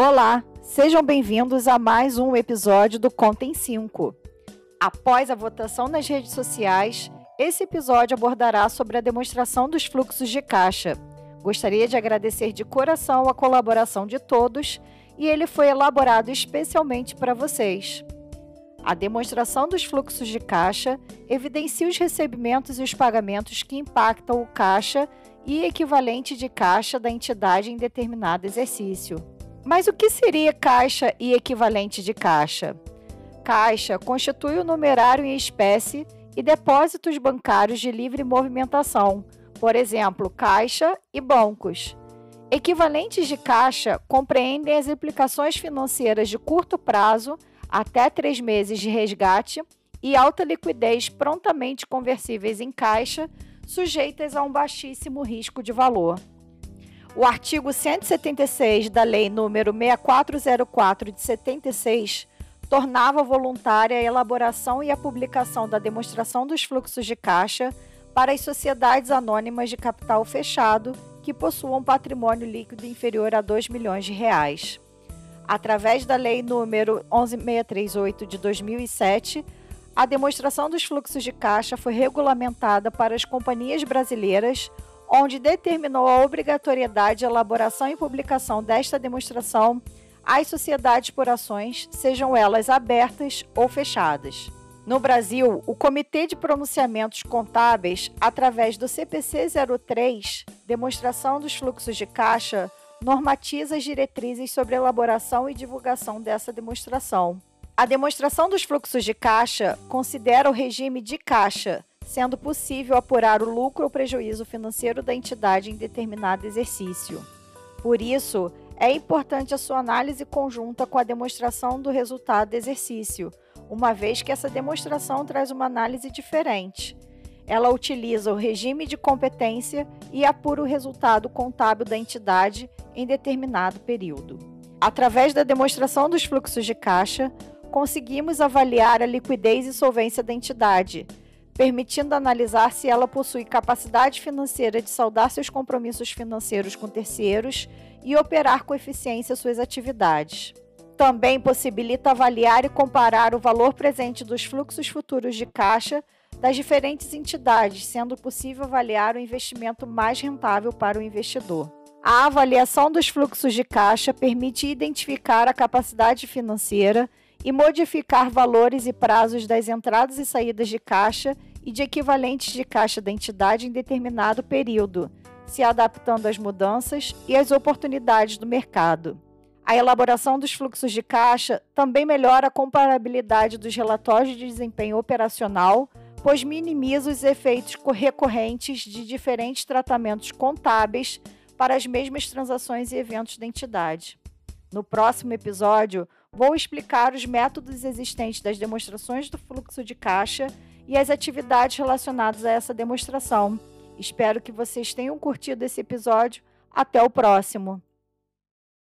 Olá, sejam bem-vindos a mais um episódio do Contem 5. Após a votação nas redes sociais, esse episódio abordará sobre a demonstração dos fluxos de caixa. Gostaria de agradecer de coração a colaboração de todos e ele foi elaborado especialmente para vocês. A demonstração dos fluxos de caixa evidencia os recebimentos e os pagamentos que impactam o caixa e equivalente de caixa da entidade em determinado exercício. Mas o que seria caixa e equivalente de caixa? Caixa constitui o numerário em espécie e depósitos bancários de livre movimentação, por exemplo, caixa e bancos. Equivalentes de caixa compreendem as implicações financeiras de curto prazo, até três meses de resgate, e alta liquidez prontamente conversíveis em caixa, sujeitas a um baixíssimo risco de valor. O artigo 176 da Lei número 6404 de 76 tornava voluntária a elaboração e a publicação da demonstração dos fluxos de caixa para as sociedades anônimas de capital fechado que possuam patrimônio líquido inferior a 2 milhões de reais. Através da Lei número 11638 de 2007, a demonstração dos fluxos de caixa foi regulamentada para as companhias brasileiras onde determinou a obrigatoriedade de elaboração e publicação desta demonstração às sociedades por ações, sejam elas abertas ou fechadas. No Brasil, o Comitê de Pronunciamentos Contábeis, através do CPC 03, Demonstração dos Fluxos de Caixa, normatiza as diretrizes sobre elaboração e divulgação dessa demonstração. A demonstração dos fluxos de caixa considera o regime de caixa, sendo possível apurar o lucro ou prejuízo financeiro da entidade em determinado exercício. Por isso, é importante a sua análise conjunta com a demonstração do resultado do exercício, uma vez que essa demonstração traz uma análise diferente. Ela utiliza o regime de competência e apura o resultado contábil da entidade em determinado período. Através da demonstração dos fluxos de caixa, conseguimos avaliar a liquidez e solvência da entidade, permitindo analisar se ela possui capacidade financeira de saldar seus compromissos financeiros com terceiros e operar com eficiência suas atividades. Também possibilita avaliar e comparar o valor presente dos fluxos futuros de caixa das diferentes entidades, sendo possível avaliar o investimento mais rentável para o investidor. A avaliação dos fluxos de caixa permite identificar a capacidade financeira e modificar valores e prazos das entradas e saídas de caixa e de equivalentes de caixa da entidade em determinado período, se adaptando às mudanças e às oportunidades do mercado. A elaboração dos fluxos de caixa também melhora a comparabilidade dos relatórios de desempenho operacional, pois minimiza os efeitos recorrentes de diferentes tratamentos contábeis para as mesmas transações e eventos da entidade. No próximo episódio, vou explicar os métodos existentes das demonstrações do fluxo de caixa e as atividades relacionadas a essa demonstração. Espero que vocês tenham curtido esse episódio. Até o próximo!